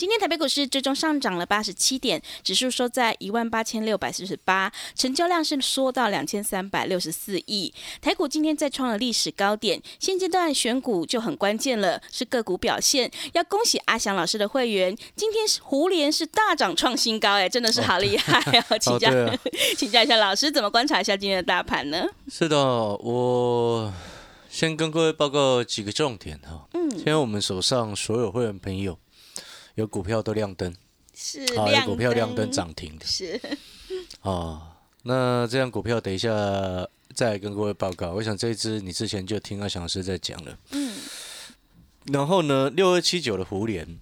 今天台北股市最终上涨了八十七点，指数收在一万八千六百四十八，成交量是缩到两千三百六十四亿。台股今天再创了历史高点，现阶段选股就很关键了，是个股表现。要恭喜阿翔老师的会员，今天是胡联是大涨创新高，哎，真的是好厉害哦！请教、请教一下老师，怎么观察一下今天的大盘呢？是的，我先跟各位报告几个重点哈。嗯，今天我们手上所有会员朋友有股票都亮灯，是啊，有股票亮灯涨停的是啊。那这样股票等一下再跟各位报告。我想这一支你之前就听阿翔老师在讲了。嗯。然后呢，六二七九的胡联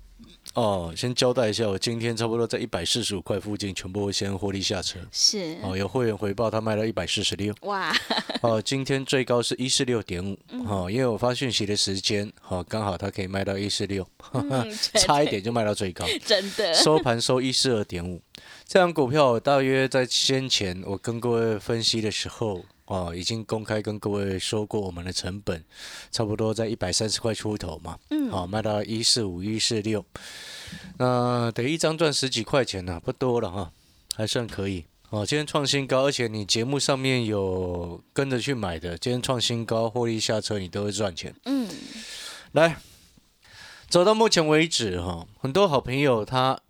哦，先交代一下，我今天差不多在一百四十五块附近，全部先获利下车。是。哦，有会员回报，他卖到一百四十六。哇，哦，今天最高是一四六点五，嗯。哦，因为我发讯息的时间，哦、刚好它可以卖到一四六，差一点就卖到最高，真的。收盘收一四二点五。这张股票我大约在先前我跟各位分析的时候，哦，已经公开跟各位说过，我们的成本差不多在一百三十块出头嘛，嗯好、卖到一四五一四六，那得一张赚十几块钱呢、不多了哈，还算可以。哦，今天创新高，而且你节目上面有跟着去买的，今天创新高，获利下车，你都会赚钱。嗯来，走到目前为止哈，很多好朋友他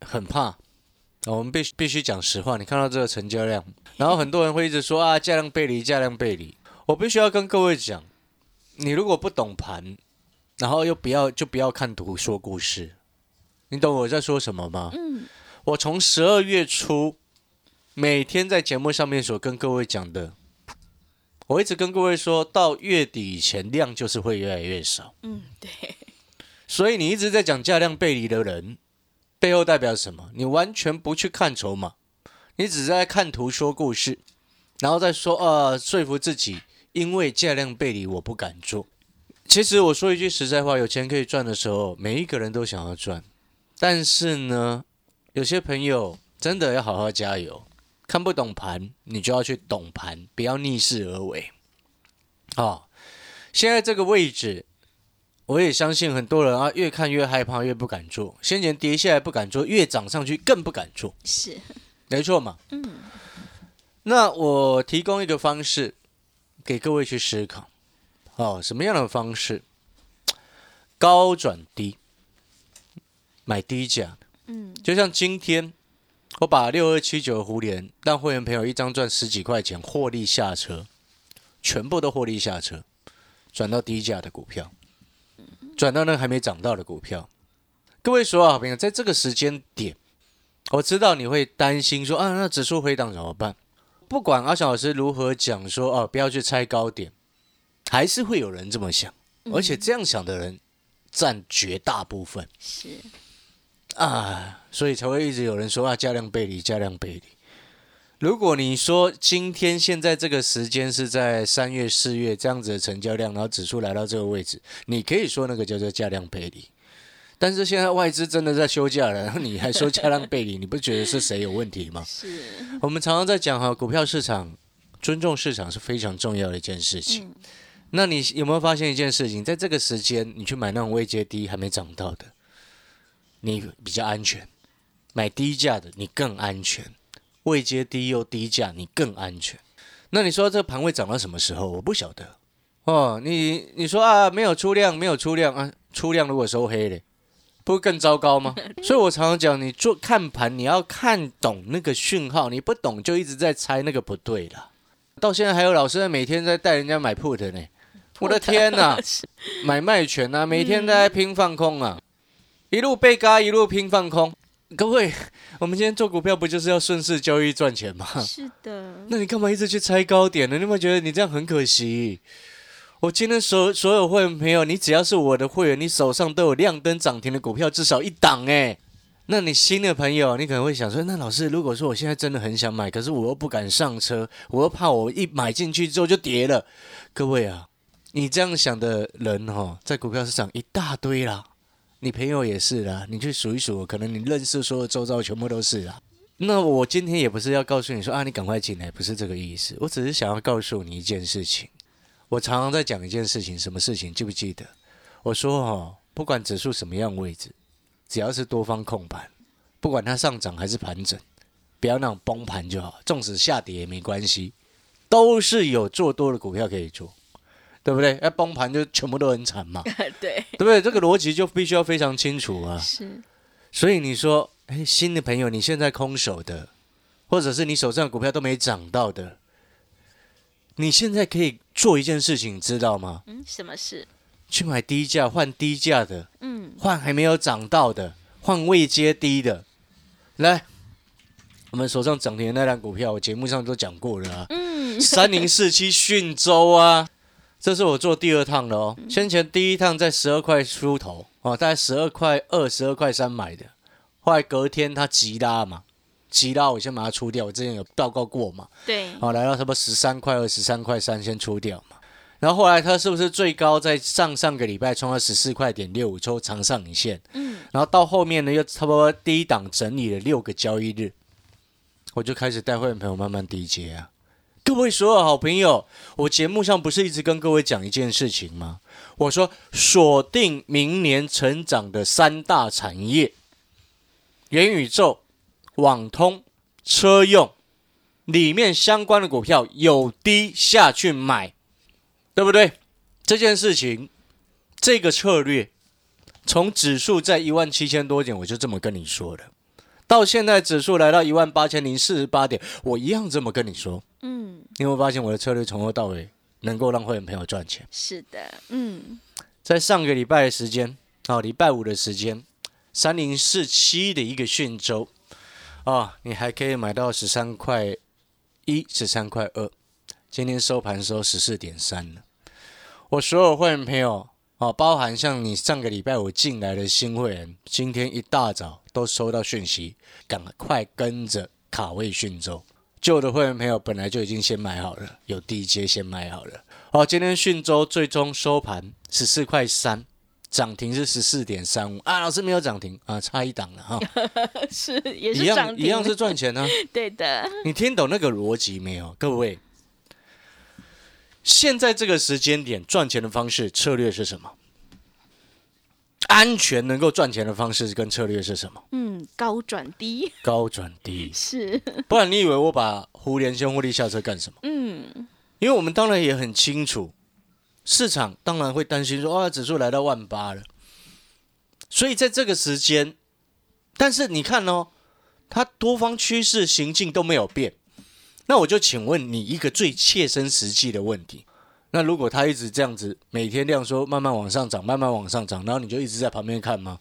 很怕，啊我们必须必须讲实话。你看到这个成交量，然后很多人会一直说啊，价量背离，价量背离。我必须要跟各位讲，你如果不懂盘，然后又不要就不要看图说故事，你懂我在说什么吗？嗯我从十二月初每天在节目上面所跟各位讲的，我一直跟各位说到月底以前量就是会越来越少，嗯，对，所以你一直在讲价量背离的人，背后代表什么？你完全不去看筹码，你只是在看图说故事，然后再说啊说服自己，因为价量背离我不敢做。其实我说一句实在话，有钱可以赚的时候，每一个人都想要赚，但是呢，有些朋友真的要好好加油。看不懂盘，你就要去懂盘，不要逆势而为。哦，现在这个位置，我也相信很多人啊，越看越害怕，越不敢做。先前跌下来不敢做，越涨上去更不敢做，是，没错嘛。嗯那我提供一个方式给各位去思考。哦，什么样的方式？高转低，买低价的。嗯就像今天，我把六二七九的胡联让会员朋友一张赚十几块钱，获利下车，全部都获利下车，转到低价的股票，转到那个还没涨到的股票。各位所有好朋友，在这个时间点，我知道你会担心说啊，那指数回档怎么办？不管阿小老师如何讲说哦，不要去猜高点，还是会有人这么想，而且这样想的人占绝大部分。是，啊，所以才会一直有人说啊，加量背离，加量背离。如果你说今天现在这个时间是在三月、四月这样子的成交量，然后指数来到这个位置，你可以说那个叫做价量背离。但是现在外资真的在休假了，然后你还说价量背离，你不觉得是谁有问题吗？是，我们常常在讲哈，股票市场尊重市场是非常重要的一件事情。嗯那你有没有发现一件事情？在这个时间，你去买那种位阶低还没涨到的，你比较安全；买低价的，你更安全；位阶低又低价，你更安全。那你说这个盘会涨到什么时候？我不晓得哦。你你说啊，没有出量，没有出量啊，出量如果收黑嘞，不会更糟糕吗？所以我常常讲，你做看盘，你要看懂那个讯号，你不懂就一直在猜那个不对了。到现在还有老师每天在带人家买 put 呢，我的天呐，买卖权啊，每天在拼放空啊，一路被嘎一路拼放空，各位，我们今天做股票不就是要顺势交易赚钱吗？是的，那你干嘛一直去猜高点呢？你有没有觉得你这样很可惜？我今天所所有会员朋友，你只要是我的会员，你手上都有亮灯涨停的股票，至少一档哎。那你新的朋友，你可能会想说，那老师，如果说我现在真的很想买，可是我又不敢上车，我又怕我一买进去之后就跌了。各位啊，你这样想的人哈，在股票市场一大堆啦。你朋友也是啦，你去数一数，可能你认识所有周遭全部都是啦。那我今天也不是要告诉你说啊，你赶快进来，不是这个意思。我只是想要告诉你一件事情。我常常在讲一件事情，什么事情记不记得？我说哈，不管指数什么样位置，只要是多方控盘，不管它上涨还是盘整，不要那种崩盘就好。纵使下跌也没关系，都是有做多的股票可以做。对不对？要崩盘就全部都很惨嘛，对，对不对？这个逻辑就必须要非常清楚啊。是，所以你说，哎，新的朋友，你现在空手的，或者是你手上的股票都没涨到的，你现在可以做一件事情，你知道吗？嗯，什么事？去买低价换低价的，嗯，换还没有涨到的，换未接低的。来，我们手上涨停的那辆股票，我节目上都讲过了啊。嗯，三零四七讯州啊。这是我做第二趟了哦，先前第一趟在十二块出头哦，大概十二块二、十二块三买的，后来隔天它急拉嘛，急拉我先把它出掉，我之前有报告过嘛，对，哦，来到差不多十三块二、十三块三先出掉嘛，然后后来它是不是最高在上上个礼拜冲到十四块点六五抽长上影线，嗯，然后到后面呢又差不多第一档整理了六个交易日，我就开始带会员朋友慢慢低接啊。各位所有好朋友，我节目上不是一直跟各位讲一件事情吗？我说锁定明年成长的三大产业：元宇宙、网通、车用，里面相关的股票有低下去买，对不对？这件事情，这个策略，从指数在一万七千多点，我就这么跟你说的。到现在指数来到一万八千零四十八点，我一样这么跟你说。嗯，你有没有发现我的策略从头到尾能够让会员朋友赚钱？是的，嗯，在上个礼拜的时间，哦，礼拜五的时间，三零四七的一个讯周，啊，你还可以买到十三块一、十三块二，今天收盘收十四点三了。我所有会员朋友，哦，包含像你上个礼拜我进来的新会员，今天一大早都收到讯息，赶快跟着卡位讯州。旧的会员朋友本来就已经先买好了，有低阶先买好了。好，今天讯州最终收盘十四块三，涨停是十四点三五啊。老师没有涨停啊，差一档了哈。是也一样一样是赚钱呢、对的，你听懂那个逻辑没有，各位？现在这个时间点赚钱的方式策略是什么？安全能够赚钱的方式跟策略是什么？嗯，高转低高转低，是，不然你以为我把胡连先获利下车干什么？嗯，因为我们当然也很清楚，市场当然会担心说，哇，指数来到万八了，所以在这个时间，但是你看哦，它多方趋势行径都没有变，那我就请问你一个最切身实际的问题：那如果它一直这样子，每天这样说，慢慢往上涨，慢慢往上涨，然后你就一直在旁边看吗？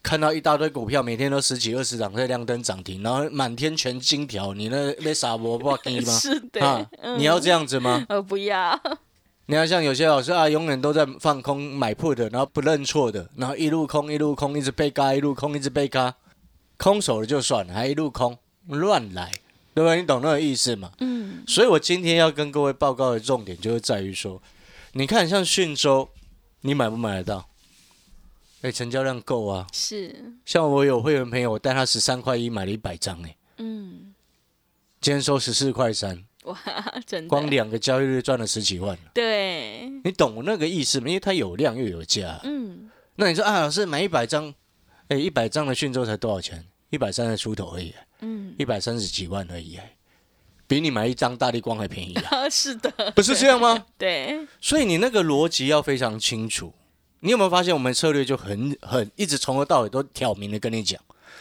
看到一大堆股票每天都十几二十涨在亮灯涨停，然后满天全金条，你那那傻伯不给吗？是的，啊，嗯你要这样子吗？呃，不要，你要像有些老师啊，永远都在放空买 put 的，然后不认错的，然后一路空一路空，一直被嘎，一路空一直被嘎，空手了就算了，还一路空，乱来，对不对？你懂那个意思吗？嗯，所以我今天要跟各位报告的重点就是在于说，你看像讯州，你买不买得到？哎，成交量够啊。是，像我有会员朋友，我带他十三块一买了一百张，哎，嗯，今天收十四块三，哇，真的，光两个交易日赚了十几万了。对，你懂我那个意思吗？因为它有量又有价。嗯，那你说啊，老师买一百张，哎，一百张的讯州才多少钱？一百三十出头而已，嗯，一百三十几万而已，比你买一张大力光还便宜啊！啊，是的，不是这样吗？对，所以你那个逻辑要非常清楚。你有没有发现我们策略就很很一直从头到尾都挑明的跟你讲？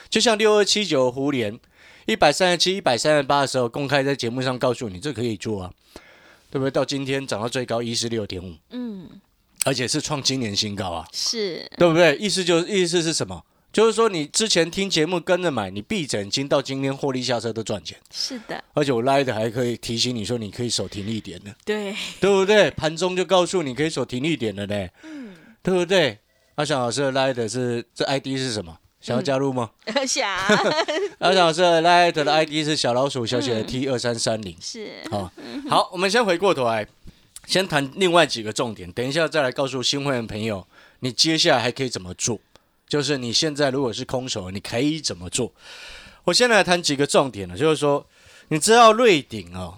就像六二七九胡联一百三十七、一百三十八的时候，公开在节目上告诉你这可以做啊，对不对？到今天涨到最高一十六点五，嗯，而且是创今年新高啊，是，对不对？意思就是意思是什么？就是说你之前听节目跟着买，你闭着眼睛到今天获利下车都赚钱，是的，而且我拉的还可以提醒你说你可以守停一点的，对，对不对？盘中就告诉你可以守停一点的嘞，嗯，对不对？阿翔老师的拉的是这 ID 是什么？想要加入吗？想 阿翔老师的拉的 ID 是小老鼠小写的 T 二三三零。是好，好，我们先回过头来，先谈另外几个重点，等一下再来告诉新会员朋友，你接下来还可以怎么做。就是你现在如果是空手，你可以怎么做？我先来谈几个重点了，就是说，你知道瑞鼎哦，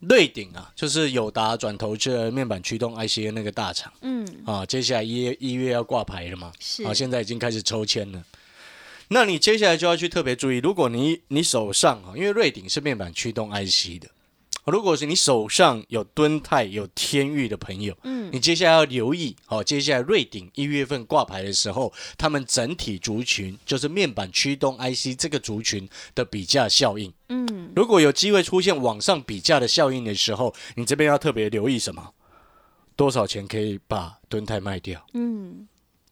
瑞鼎啊，就是友达转投资的面板驱动 IC 的那个大厂嗯啊，接下来一月一月要挂牌了嘛，是啊，现在已经开始抽签了。那你接下来就要去特别注意，如果你你手上啊，因为瑞鼎是面板驱动 IC 的，如果是你手上有敦泰、有天域的朋友，嗯你接下来要留意，好、接下来瑞鼎一月份挂牌的时候，他们整体族群就是面板驱动 IC 这个族群的比价效应。嗯如果有机会出现往上比价的效应的时候，你这边要特别留意什么？多少钱可以把敦泰卖掉？嗯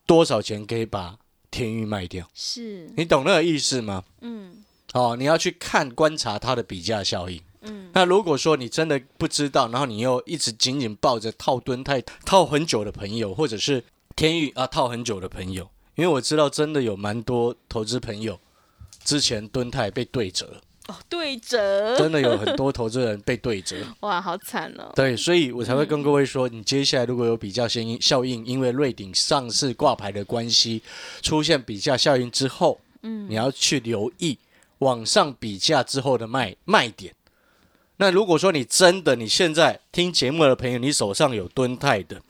多少钱可以把天域卖掉？是你懂那个意思吗？嗯哦，你要去看观察它的比价效应。嗯那如果说你真的不知道，然后你又一直紧紧抱着套蹲泰套很久的朋友，或者是天域啊套很久的朋友，因为我知道真的有蛮多投资朋友之前蹲泰被对折，哦对折真的有很多投资人被对折。哇好惨哦对，所以我才会跟各位说，你接下来如果有比较效应效应，因为瑞鼎上市挂牌的关系，出现比价效应之后，嗯你要去留意往上比价之后的卖卖点。那如果说你真的你现在听节目的朋友，你手上有敦泰的，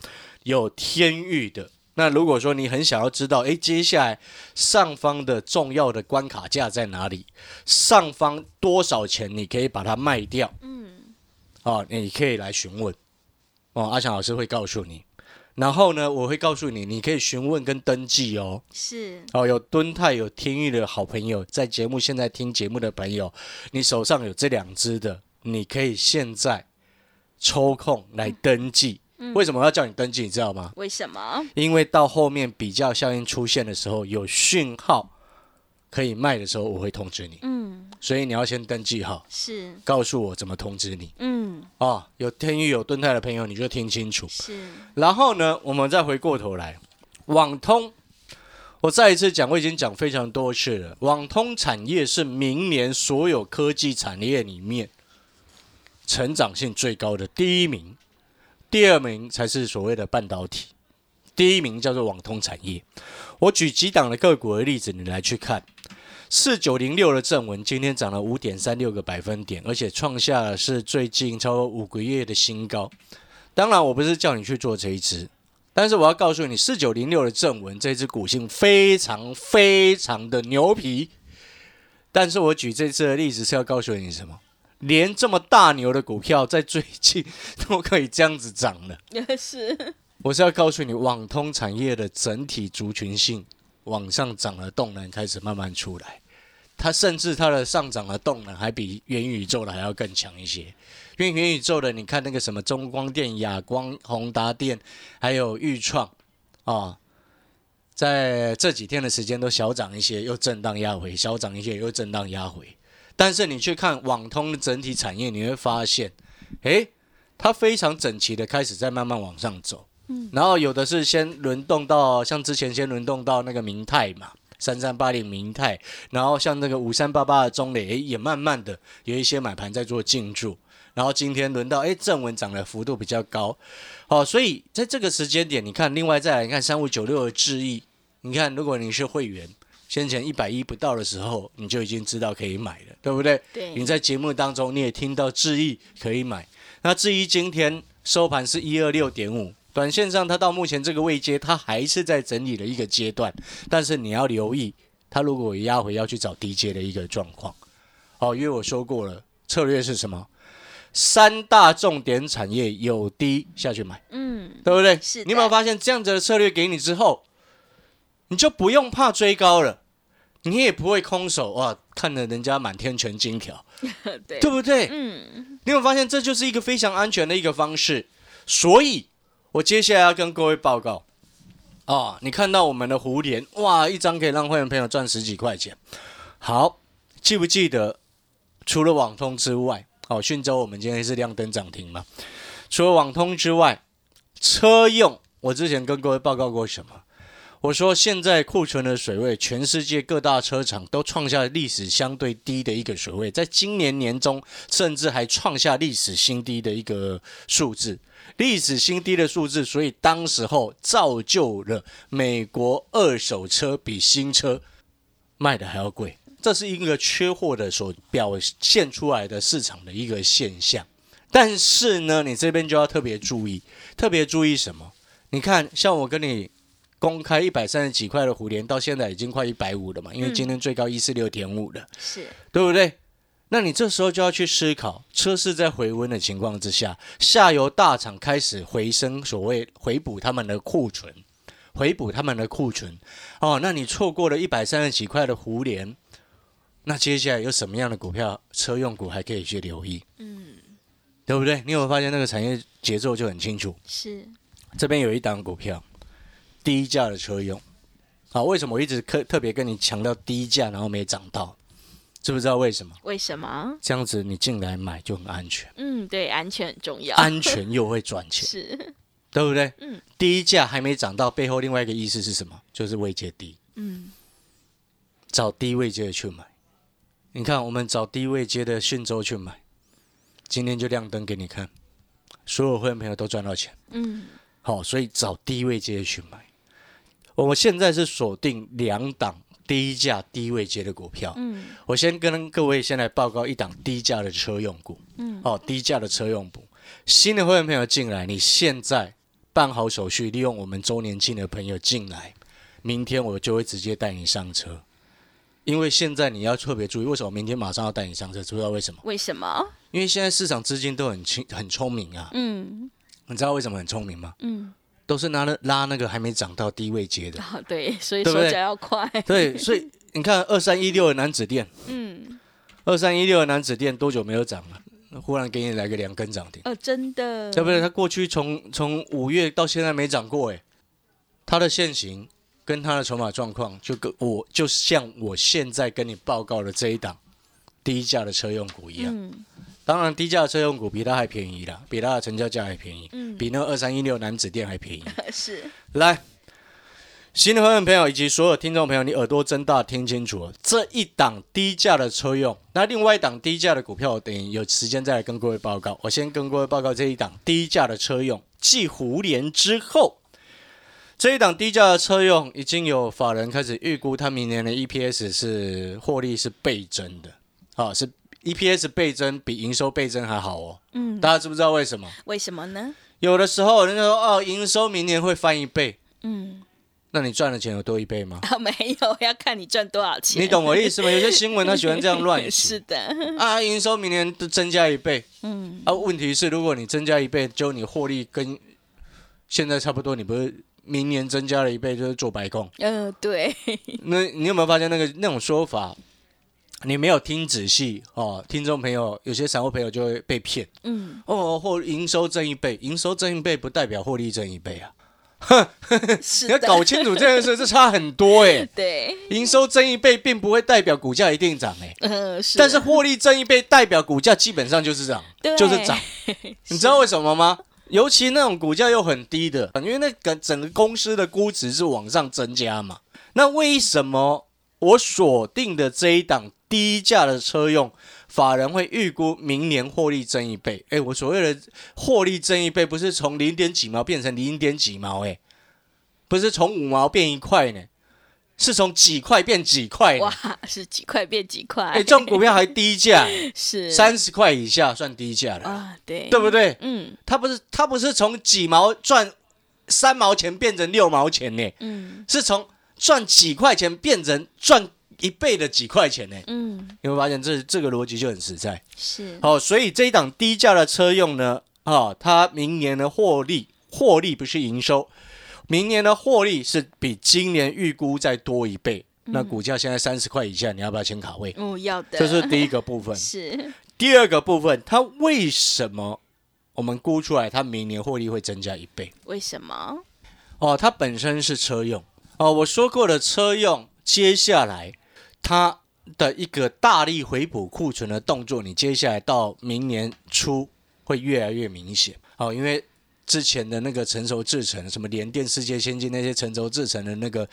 有天域的，那如果说你很想要知道，诶，接下来上方的重要的关卡价在哪里？上方多少钱你可以把它卖掉？嗯哦，你可以来询问哦，阿强老师会告诉你。然后呢，我会告诉你，你可以询问跟登记哦。是哦，有敦泰、有天域的好朋友，在节目现在听节目的朋友，你手上有这两只的，你可以现在抽空来登记。为什么要叫你登记？你知道吗？为什么因为到后面比较效应出现的时候，有讯号可以卖的时候，我会通知你。嗯所以你要先登记好，是告诉我怎么通知你。嗯哦，有天域有敦泰的朋友，你就听清楚。是然后呢，我们再回过头来，网通，我再一次讲，我已经讲非常多次了。网通产业是明年所有科技产业里面成长性最高的第一名，第二名才是所谓的半导体，第一名叫做网通产业。我举几档的个股的例子，你来去看。四九零六的正文今天涨了五点三六个百分点，而且创下了是最近超过五个月的新高。当然，我不是叫你去做这一只，但是我要告诉你，四九零六的正文这只股性非常非常的牛皮。但是我举这次的例子是要告诉你什么？连这么大牛的股票在最近都可以这样子涨了。是我是要告诉你，网通产业的整体族群性往上涨的动能开始慢慢出来，它甚至它的上涨的动能还比元宇宙的还要更强一些。因为元宇宙的，你看那个什么中光电、亚光、宏达电，还有裕创啊，在这几天的时间都小涨一些，又震荡压回；小涨一些，又震荡压回。但是你去看网通的整体产业，你会发现，诶，它非常整齐的开始在慢慢往上走。然后有的是先轮动到，像之前先轮动到那个明泰嘛，三三八零明泰，然后像那个五三八八的中磊，诶也慢慢的有一些买盘在做进驻。然后今天轮到诶正文涨的幅度比较高，好、所以在这个时间点，你看，另外再来你看三五九六的智易，你看如果你是会员，先前一百一不到的时候，你就已经知道可以买了，对不对？对你在节目当中你也听到智易可以买，那智易今天收盘是一二六点五，短线上它到目前这个位阶，它还是在整理的一个阶段，但是你要留意，它如果压回要去找低阶的一个状况。哦，因为我说过了，策略是什么？三大重点产业有低下去买，嗯对不对？是你有没有发现这样子的策略给你之后，你就不用怕追高了，你也不会空手哇，看着人家满天全金条，对对不对？嗯你有没有发现这就是一个非常安全的一个方式？所以，我接下来要跟各位报告，哦，你看到我们的蝴蝶，哇，一张可以让会员朋友赚十几块钱。好，记不记得除了网通之外，哦，讯州我们今天是亮灯涨停嘛？除了网通之外，车用我之前跟各位报告过什么？我说现在库存的水位，全世界各大车厂都创下历史相对低的一个水位，在今年年中甚至还创下历史新低的一个数字，历史新低的数字，所以当时候造就了美国二手车比新车卖的还要贵，这是一个缺货的所表现出来的市场的一个现象。但是呢，你这边就要特别注意，特别注意什么？你看，像我跟你。公开一百三十几块的蝴蝶，到现在已经快一百五了嘛？因为今天最高一四六点五了，是对不对？那你这时候就要去思考，车市在回温的情况之下，下游大厂开始回升，所谓回补他们的库存，回补他们的库存。哦，那你错过了一百三十几块的蝴蝶，那接下来有什么样的股票，车用股还可以去留意？嗯，对不对？你有没有发现那个产业节奏就很清楚？是，这边有一档股票。低价的车用，好，为什么我一直特特别跟你强调低价，然后没涨到？知不知道为什么？为什么？这样子你进来买就很安全。嗯，对，安全很重要。安全又会赚钱，是，对不对？嗯。低价还没涨到，背后另外一个意思是什么？就是位阶低。嗯。找低位阶的去买。你看，我们找低位阶的讯州去买，今天就亮灯给你看，所有会员朋友都赚到钱。嗯。好，所以找低位阶去买。我们现在是锁定两档低价低位接的股票。嗯，我先跟各位先来报告一档低价的车用股。嗯，哦，低价的车用股，新的会员朋友进来，你现在办好手续，利用我们周年庆的朋友进来，明天我就会直接带你上车。因为现在你要特别注意，为什么明天马上要带你上车？知道为什么？为什么？因为现在市场资金都很清很聪明啊。嗯，你知道为什么很聪明吗？嗯。都是拿了拉那个还没涨到低位接的，对，所以手脚要快。对，所以 你看二三一六的男子店，嗯，二三一六的男子店多久没有涨了？忽然给你来个两根涨停，哦，真的，对不对？他过去从从五月到现在没涨过，哎，他的现形跟他的筹码状况，就跟我就像我现在跟你报告的这一档低价的车用股一样。当然，低价的车用股比它还便宜啦，比它的成交价还便宜，嗯，比那二三一六男子店还便宜。是，来，新的会员朋友以及所有听众朋友，你耳朵睁大听清楚了，这一档低价的车用，那另外一档低价的股票，等有时间再来跟各位报告。我先跟各位报告这一档低价的车用，继胡联之后，这一档低价的车用已经有法人开始预估，它明年的 EPS 是获利是倍增的，啊，是。EPS 倍增比营收倍增还好哦。嗯，大家知不知道为什么？为什么呢？有的时候人家说哦，营收明年会翻一倍。嗯，那你赚的钱有多一倍吗？啊，没有，要看你赚多少钱。你懂我意思吗？有些新闻他喜欢这样乱 写。是的。啊，营收明年都增加一倍。嗯。啊，问题是如果你增加一倍，就你获利跟现在差不多，你不是明年增加了一倍就是做白工？嗯，对。那你有没有发现那个那种说法？你没有听仔细哦，听众朋友，有些散户朋友就会被骗。嗯，哦，或营收增一倍，营收增一倍不代表获利增一倍啊。哼，你要搞清楚这件事，这差很多哎。对，营收增一倍并不会代表股价一定涨哎。嗯，是。但是获利增一倍代表股价基本上就是涨，就是涨。你知道为什么吗？尤其那种股价又很低的，因为那个整个公司的估值是往上增加嘛。那为什么我锁定的这一档？低价的车用，法人会预估明年获利增一倍。哎，我所谓的获利增一倍，不是从零点几毛变成零点几毛，哎，不是从五毛变一块呢，是从几块变几块。哇，是几块变几块？哎，这种股票还低价，是三十块以下算低价了啊？对，对不对？嗯，它不是它不是从几毛赚三毛钱变成六毛钱呢？嗯，是从赚几块钱变成赚。一倍的几块钱呢？嗯，你会发现这这个逻辑就很实在。是，好，所以这一档低价的车用呢，啊，它明年的获利，获利不是营收，明年的获利是比今年预估再多一倍。那股价现在三十块以下，你要不要先卡位？嗯，要的。这是第一个部分。是。第二个部分，它为什么我们估出来它明年获利会增加一倍？为什么？哦，它本身是车用哦。我说过的车用，接下来它的一个大力回补库存的动作，你接下来到明年初会越来越明显哦，因为之前的那个成熟制程，什么联电、世界先进那些成熟制程的那个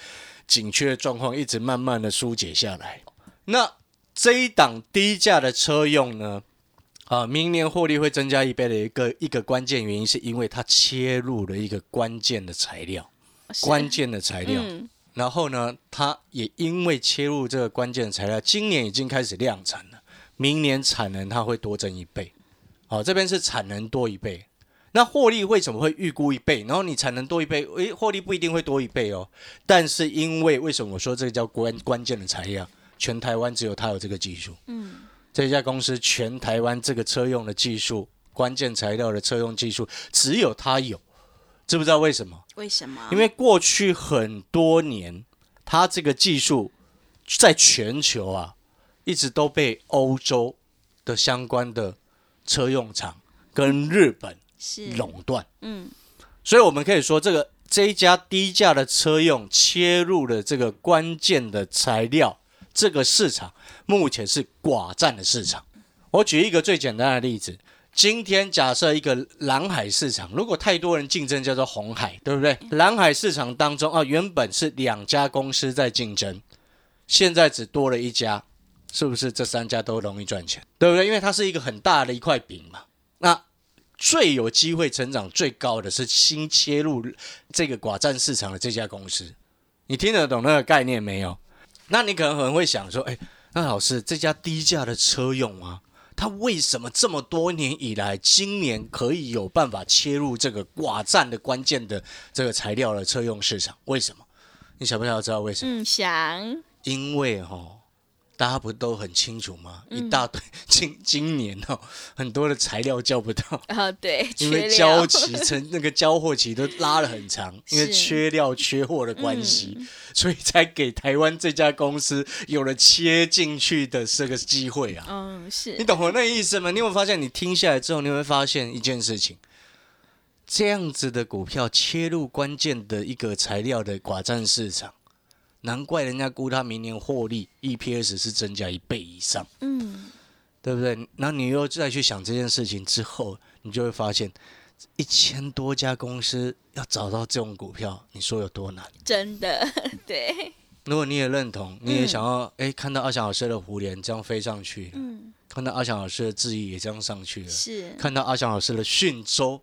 紧缺状况，一直慢慢的疏解下来。那这一档低价的车用呢？啊，明年获利会增加一倍的一个一个关键原因，是因为它切入了一个关键的材料，关键的材料。嗯然后呢，它也因为切入这个关键的材料，今年已经开始量产了，明年产能它会多增一倍。好、这边是产能多一倍，那获利为什么会预估一倍？然后你产能多一倍，诶，获利不一定会多一倍哦。但是因为为什么我说这个叫关关键的材料？全台湾只有它有这个技术。嗯，这家公司全台湾这个车用的技术，关键材料的车用技术，只有它有。知不知道为什么？为什么？因为过去很多年，它这个技术在全球啊，一直都被欧洲的相关的车用厂跟日本垄断，嗯所以我们可以说，这个这一家低价的车用切入了这个关键的材料，这个市场目前是寡占的市场。我举一个最简单的例子，今天假设一个蓝海市场，如果太多人竞争，叫做红海，对不对？蓝海市场当中啊，原本是两家公司在竞争，现在只多了一家，是不是这三家都容易赚钱？对不对？因为它是一个很大的一块饼嘛。那最有机会成长最高的是新切入这个寡占市场的这家公司，你听得懂那个概念没有？那你可能很会想说，哎，那老师这家低价的车用啊，它为什么这么多年以来，今年可以有办法切入这个寡占的关键的这个材料的车用市场？为什么？你想不想知道为什么？嗯，想因为哈、大家不都很清楚吗？嗯一大堆 今今年哦，很多的材料交不到。哦，对，因为交期成那个交货期都拉了很长，因为缺料缺货的关系，嗯所以才给台湾这家公司有了切进去的这个机会啊！嗯，是你懂我那意思吗？你有没有发现，你听下来之后，你会发现一件事情：这样子的股票切入关键的一个材料的寡占市场，难怪人家估它明年获利 EPS 是增加一倍以上。嗯，对不对？那你又再去想这件事情之后，你就会发现，一千多家公司要找到这种股票，你说有多难？真的 对，如果你也认同，你也想要哎、看到阿翔老师的胡莲这样飞上去，嗯，看到阿翔老师的智毅也这样上去了，是，看到阿翔老师的讯州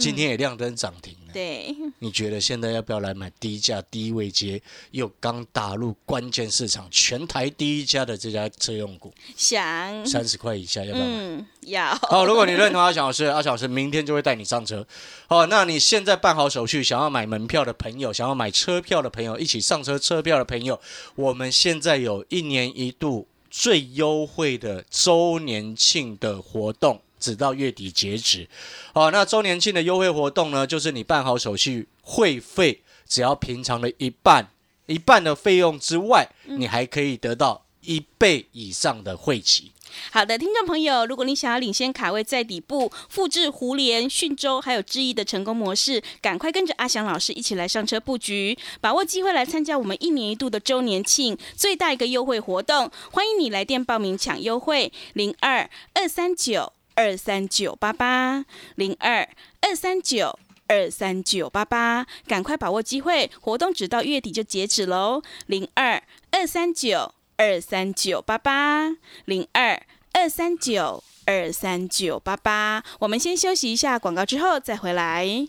今天也亮灯涨停了，对，你觉得现在要不要来买低价低位接又刚打入关键市场全台第一家的这家车用股，想，三十块以下要不要买？嗯，要，好，如果你认同阿翔老师，阿翔老师明天就会带你上车。好，那你现在办好手续，想要买门票的朋友，想要买车票的朋友，一起上车车票的朋友，我们现在有一年一度最优惠的周年庆的活动，直到月底截止。好，那周年庆的优惠活动呢，就是你办好手续，会费只要平常的一半，一半的费用之外，你还可以得到一倍以上的会期。好的，听众朋友，如果你想要领先卡位在底部，复制胡联、讯州还有智毅的成功模式，赶快跟着阿翔老师一起来上车布局，把握机会来参加我们一年一度的周年庆最大一个优惠活动。欢迎你来电报名抢优惠，零二二三九二三九八八零二二三九。二三九八八，赶快把握机会，活动直到月底就截止喽。零二二三九二三九八八零二二三九二三九八八。我们先休息一下广告，之后再回来。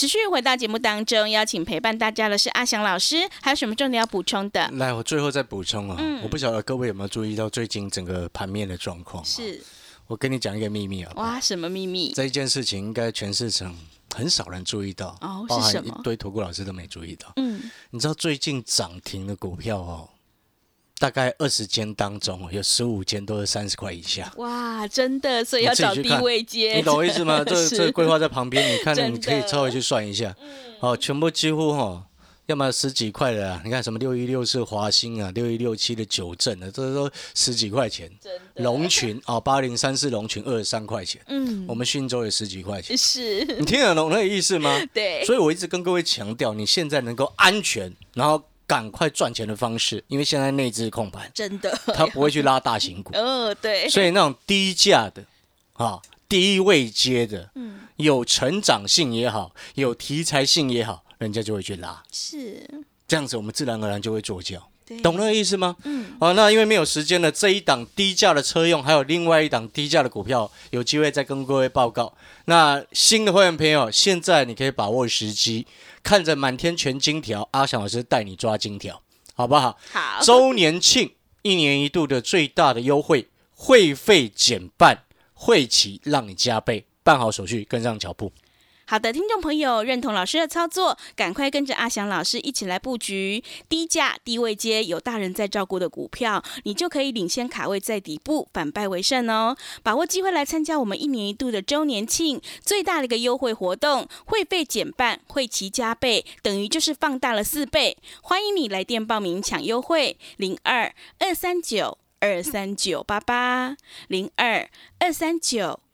持续回到节目当中，邀请陪伴大家的是阿翔老师，还有什么重点要补充的？来，我最后再补充啊，嗯我不晓得各位有没有注意到最近整个盘面的状况、，是我跟你讲一个秘密啊，哇，什么秘密？这一件事情应该全市场很少人注意到，哦包含是什么一堆投顾老师都没注意到。嗯，你知道最近涨停的股票哦，大概二十间当中有十五间都是三十块以下。哇，真的，所以要找低位接，你懂我意思吗？这是。这规划在旁边，你看你可以的稍微去算一下。哦，全部几乎哈、要么十几块的啊，你看什么六一六四华兴啊，六一六七的九正的，这都十几块钱。龙群哦，八零三四龙群二十三块钱，嗯。我们讯州也十几块钱，是，你听得懂那个意思吗？对，所以我一直跟各位强调，你现在能够安全，然后赶快赚钱的方式，因为现在内资控盘，真的，他不会去拉大型股，哦，对，所以那种低价的啊、低位接的，嗯，有成长性也好，有题材性也好，人家就会去拉，是，这样子我们自然而然就会做教，懂那个意思吗？嗯，好，那因为没有时间了，这一档低价的车用，还有另外一档低价的股票，有机会再跟各位报告。那新的会员朋友，现在你可以把握时机，看着满天全金条，阿翔老师带你抓金条，好不好？好，周年庆一年一度的最大的优惠，会费减半，会期让你加倍，办好手续，跟上脚步。好的，听众朋友，认同老师的操作，赶快跟着阿翔老师一起来布局低价、低位接有大人在照顾的股票，你就可以领先卡位在底部，反败为胜哦！把握机会来参加我们一年一度的周年庆最大的一个优惠活动，会费减半，会期加倍，等于就是放大了四倍。欢迎你来电报名抢优惠，零二二三九二三九八八零二二三九。